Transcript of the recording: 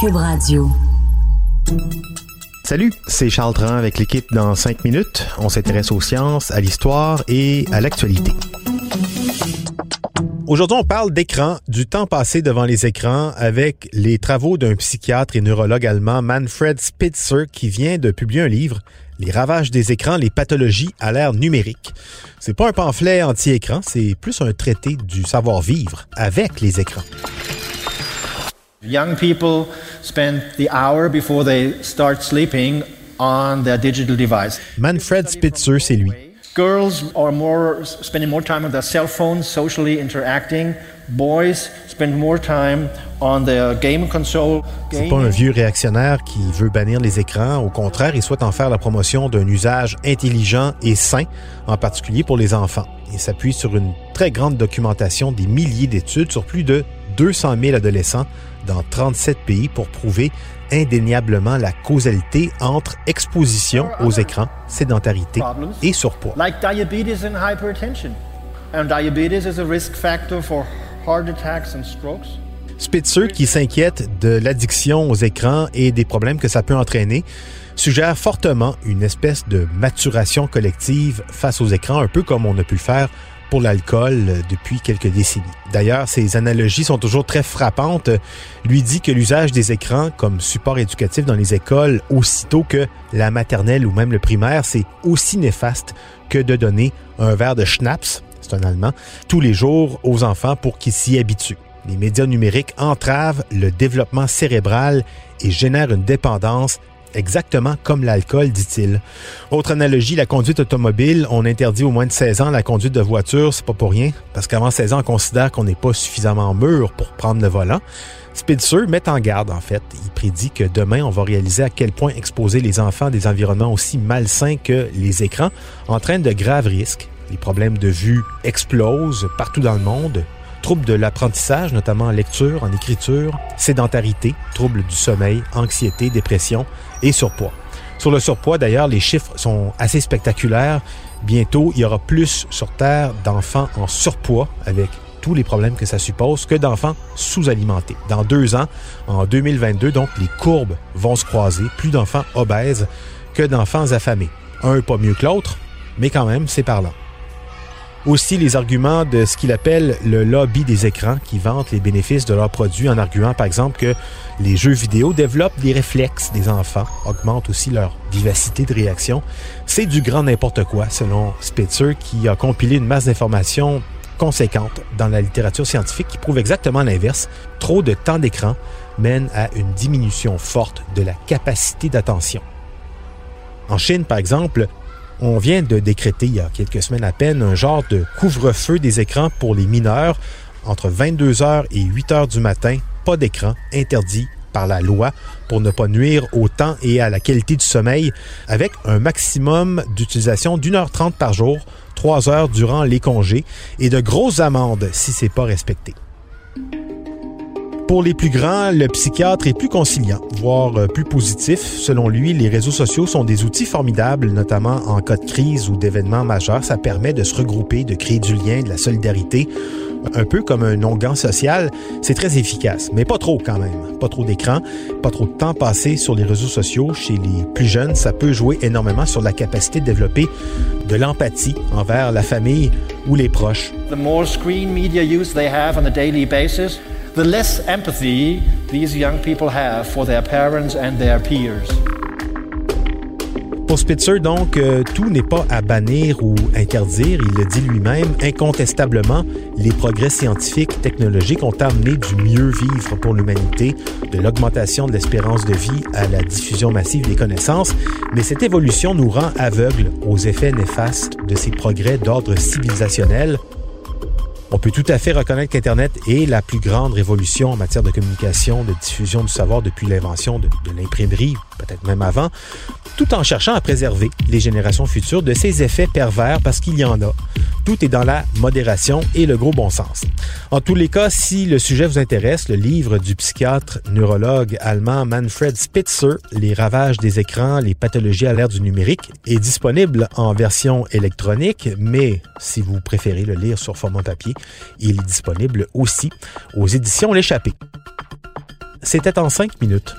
Cube Radio. Salut, c'est Charles Tran avec l'équipe dans 5 minutes. On s'intéresse aux sciences, à l'histoire et à l'actualité. Aujourd'hui, on parle d'écran, du temps passé devant les écrans avec les travaux d'un psychiatre et neurologue allemand Manfred Spitzer qui vient de publier un livre les ravages des écrans, les pathologies à l'ère numérique. C'est pas un pamphlet anti-écran, c'est plus un traité du savoir-vivre avec les écrans. Young people spend the hour before they start sleeping on their digital device. Manfred Spitzer, c'est lui. Girls are more spending more time on their cell phones, socially interacting. Boys spend more time on their game console. C'est pas un vieux réactionnaire qui veut bannir les écrans. Au contraire, il souhaite en faire la promotion d'un usage intelligent et sain, en particulier pour les enfants. Il s'appuie sur une très grande documentation des milliers d'études sur plus de 200 000 adolescents dans 37 pays pour prouver indéniablement la causalité entre exposition aux écrans, sédentarité et surpoids. Like diabetes and hypertension. And diabetes is a risk factor for heart attacks and strokes. Spitzer, qui s'inquiète de l'addiction aux écrans et des problèmes que ça peut entraîner, suggère fortement une espèce de maturation collective face aux écrans, un peu comme on a pu le faire pour l'alcool depuis quelques décennies. D'ailleurs, ces analogies sont toujours très frappantes. Lui dit que l'usage des écrans comme support éducatif dans les écoles, aussitôt que la maternelle ou même le primaire, c'est aussi néfaste que de donner un verre de schnapps, c'est un allemand, tous les jours aux enfants pour qu'ils s'y habituent. Les médias numériques entravent le développement cérébral et génèrent une dépendance exactement comme l'alcool, dit-il. Autre analogie, la conduite automobile. On interdit au moins de 16 ans la conduite de voiture, c'est pas pour rien, parce qu'avant 16 ans, on considère qu'on n'est pas suffisamment mûr pour prendre le volant. Spitzer met en garde, en fait. Il prédit que demain, on va réaliser à quel point exposer les enfants à des environnements aussi malsains que les écrans entraîne de graves risques. Les problèmes de vue explosent partout dans le monde, troubles de l'apprentissage, notamment en lecture, en écriture, sédentarité, troubles du sommeil, anxiété, dépression et surpoids. Sur le surpoids, d'ailleurs, les chiffres sont assez spectaculaires. Bientôt, il y aura plus sur Terre d'enfants en surpoids avec tous les problèmes que ça suppose que d'enfants sous-alimentés. Dans deux ans, en 2022, donc, les courbes vont se croiser. Plus d'enfants obèses que d'enfants affamés. Un pas mieux que l'autre, mais quand même, c'est parlant. Aussi les arguments de ce qu'il appelle le lobby des écrans qui vantent les bénéfices de leurs produits en arguant par exemple que les jeux vidéo développent les réflexes des enfants, augmentent aussi leur vivacité de réaction. C'est du grand n'importe quoi selon Spitzer qui a compilé une masse d'informations conséquentes dans la littérature scientifique qui prouve exactement l'inverse. Trop de temps d'écran mène à une diminution forte de la capacité d'attention. En Chine, par exemple, on vient de décréter il y a quelques semaines à peine un genre de couvre-feu des écrans pour les mineurs entre 22h et 8h du matin, pas d'écran, interdit par la loi pour ne pas nuire au temps et à la qualité du sommeil, avec un maximum d'utilisation d'une heure trente par jour, trois heures durant les congés, et de grosses amendes si c'est pas respecté. Pour les plus grands, le psychiatre est plus conciliant, voire euh, plus positif. Selon lui, les réseaux sociaux sont des outils formidables, notamment en cas de crise ou d'événements majeurs. Ça permet de se regrouper, de créer du lien, de la solidarité. Un peu comme un onguent social, c'est très efficace, mais pas trop quand même. Pas trop d'écran, pas trop de temps passé sur les réseaux sociaux. Chez les plus jeunes, ça peut jouer énormément sur la capacité de développer de l'empathie envers la famille ou les proches. The more screen media use they have on a daily basis, the less empathy these young people have for their parents and their peers. Pour Spitzer, donc, euh, tout n'est pas à bannir ou interdire. Il le dit lui-même. Incontestablement, les progrès scientifiques, technologiques ont amené du mieux vivre pour l'humanité, de l'augmentation de l'espérance de vie à la diffusion massive des connaissances. Mais cette évolution nous rend aveugles aux effets néfastes de ces progrès d'ordre civilisationnel On peut tout à fait reconnaître qu'Internet est la plus grande révolution en matière de communication, de diffusion du savoir depuis l'invention de, l'imprimerie, peut-être même avant, tout en cherchant à préserver les générations futures de ces effets pervers parce qu'il y en a. Tout est dans la modération et le gros bon sens. En tous les cas, si le sujet vous intéresse, le livre du psychiatre neurologue allemand Manfred Spitzer, Les ravages des écrans, les pathologies à l'ère du numérique, est disponible en version électronique, mais si vous préférez le lire sur format papier, il est disponible aussi aux éditions L'échappée. C'était en cinq minutes.